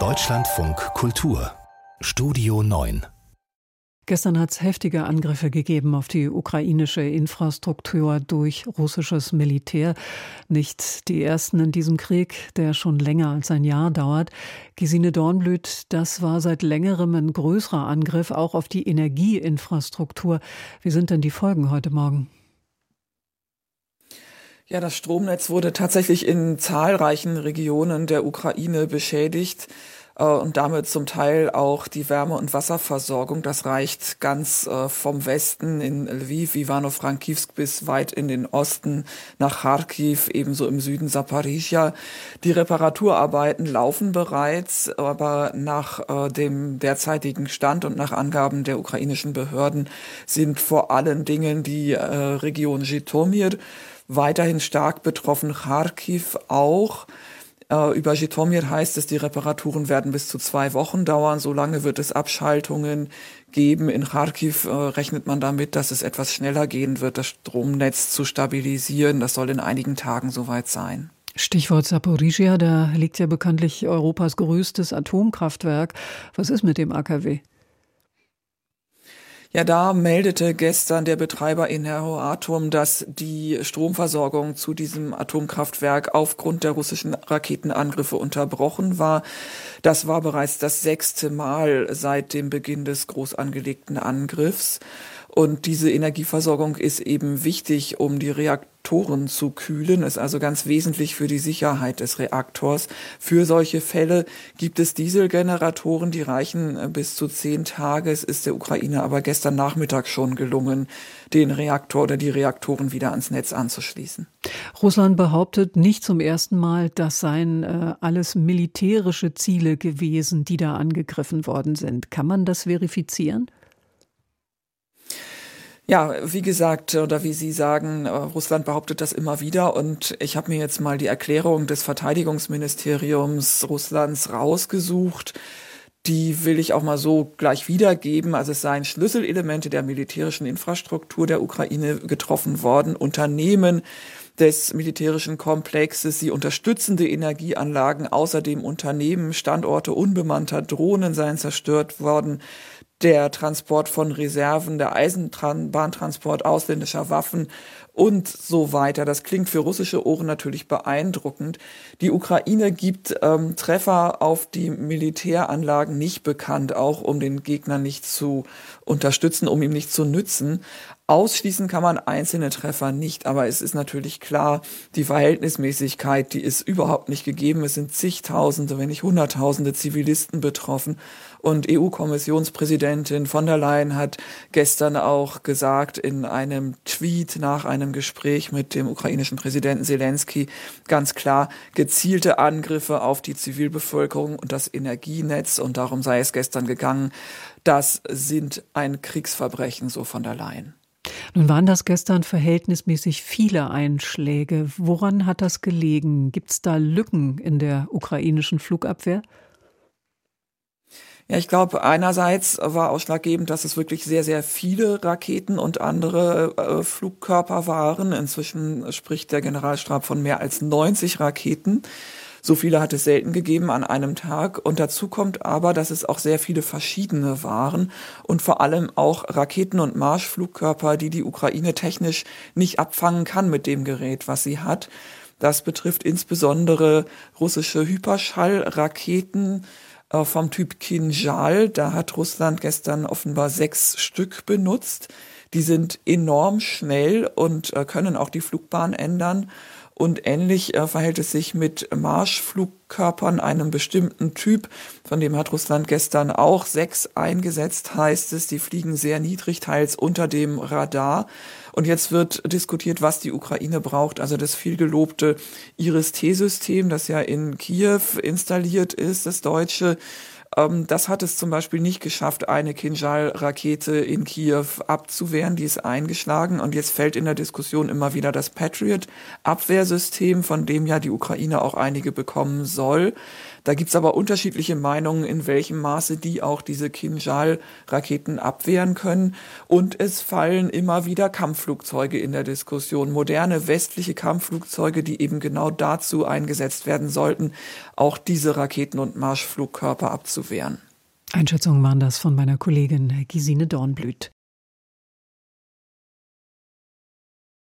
Deutschlandfunk Kultur Studio 9 Gestern hat es heftige Angriffe gegeben auf die ukrainische Infrastruktur durch russisches Militär. Nicht die ersten in diesem Krieg, der schon länger als ein Jahr dauert. Gesine Dornblüt, das war seit längerem ein größerer Angriff auch auf die Energieinfrastruktur. Wie sind denn die Folgen heute Morgen? Ja, das Stromnetz wurde tatsächlich in zahlreichen Regionen der Ukraine beschädigt. Äh, und damit zum Teil auch die Wärme- und Wasserversorgung. Das reicht ganz äh, vom Westen in Lviv, Ivano-Frankivsk bis weit in den Osten nach Kharkiv, ebenso im Süden Saporizhia. Die Reparaturarbeiten laufen bereits, aber nach äh, dem derzeitigen Stand und nach Angaben der ukrainischen Behörden sind vor allen Dingen die Region Jitomir weiterhin stark betroffen, Kharkiv auch. Äh, über Jitomir heißt es, die Reparaturen werden bis zu zwei Wochen dauern. Solange wird es Abschaltungen geben. In Kharkiv äh, rechnet man damit, dass es etwas schneller gehen wird, das Stromnetz zu stabilisieren. Das soll in einigen Tagen soweit sein. Stichwort Saporizhia, da liegt ja bekanntlich Europas größtes Atomkraftwerk. Was ist mit dem AKW? Ja, da meldete gestern der Betreiber Eneroatom, dass die Stromversorgung zu diesem Atomkraftwerk aufgrund der russischen Raketenangriffe unterbrochen war. Das war bereits das sechste Mal seit dem Beginn des groß angelegten Angriffs. Und diese Energieversorgung ist eben wichtig, um die Reaktoren zu kühlen, ist also ganz wesentlich für die Sicherheit des Reaktors. Für solche Fälle gibt es Dieselgeneratoren, die reichen äh, bis zu zehn Tage. Es ist der Ukraine aber gestern Nachmittag schon gelungen, den Reaktor oder die Reaktoren wieder ans Netz anzuschließen. Russland behauptet nicht zum ersten Mal, das seien äh, alles militärische Ziele gewesen, die da angegriffen worden sind. Kann man das verifizieren? Ja, wie gesagt, oder wie Sie sagen, äh, Russland behauptet das immer wieder und ich habe mir jetzt mal die Erklärung des Verteidigungsministeriums Russlands rausgesucht. Die will ich auch mal so gleich wiedergeben. Also es seien Schlüsselelemente der militärischen Infrastruktur der Ukraine getroffen worden. Unternehmen des militärischen Komplexes, sie unterstützende Energieanlagen, außerdem Unternehmen, Standorte unbemannter Drohnen seien zerstört worden der Transport von Reserven, der Eisenbahntransport ausländischer Waffen und so weiter. Das klingt für russische Ohren natürlich beeindruckend. Die Ukraine gibt ähm, Treffer auf die Militäranlagen nicht bekannt, auch um den Gegner nicht zu unterstützen, um ihm nicht zu nützen. Ausschließen kann man einzelne Treffer nicht, aber es ist natürlich klar, die Verhältnismäßigkeit, die ist überhaupt nicht gegeben. Es sind zigtausende, wenn nicht hunderttausende Zivilisten betroffen. Und EU-Kommissionspräsidentin von der Leyen hat gestern auch gesagt in einem Tweet nach einem Gespräch mit dem ukrainischen Präsidenten Zelensky ganz klar, gezielte Angriffe auf die Zivilbevölkerung und das Energienetz, und darum sei es gestern gegangen, das sind ein Kriegsverbrechen, so von der Leyen. Nun waren das gestern verhältnismäßig viele Einschläge. Woran hat das gelegen? Gibt es da Lücken in der ukrainischen Flugabwehr? Ja, ich glaube, einerseits war ausschlaggebend, dass es wirklich sehr, sehr viele Raketen und andere äh, Flugkörper waren. Inzwischen spricht der Generalstab von mehr als 90 Raketen. So viele hat es selten gegeben an einem Tag. Und dazu kommt aber, dass es auch sehr viele verschiedene waren und vor allem auch Raketen und Marschflugkörper, die die Ukraine technisch nicht abfangen kann mit dem Gerät, was sie hat. Das betrifft insbesondere russische Hyperschallraketen äh, vom Typ Kinjal. Da hat Russland gestern offenbar sechs Stück benutzt. Die sind enorm schnell und äh, können auch die Flugbahn ändern. Und ähnlich äh, verhält es sich mit Marschflugkörpern einem bestimmten Typ, von dem hat Russland gestern auch sechs eingesetzt, heißt es. Die fliegen sehr niedrig, teils unter dem Radar. Und jetzt wird diskutiert, was die Ukraine braucht. Also das vielgelobte Iris-T-System, das ja in Kiew installiert ist, das deutsche Ähm, das hat es zum Beispiel nicht geschafft, eine Kinjal-Rakete in Kiew abzuwehren. Die ist eingeschlagen und jetzt fällt in der Diskussion immer wieder das Patriot-Abwehrsystem, von dem ja die Ukraine auch einige bekommen soll. Da gibt's aber unterschiedliche Meinungen, in welchem Maße die auch diese Kinjal-Raketen abwehren können. Und es fallen immer wieder Kampfflugzeuge in der Diskussion. Moderne westliche Kampfflugzeuge, die eben genau dazu eingesetzt werden sollten, auch diese Raketen und Marschflugkörper abzuwehren. Einschätzungen waren das von meiner Kollegin Gesine Dornblüt.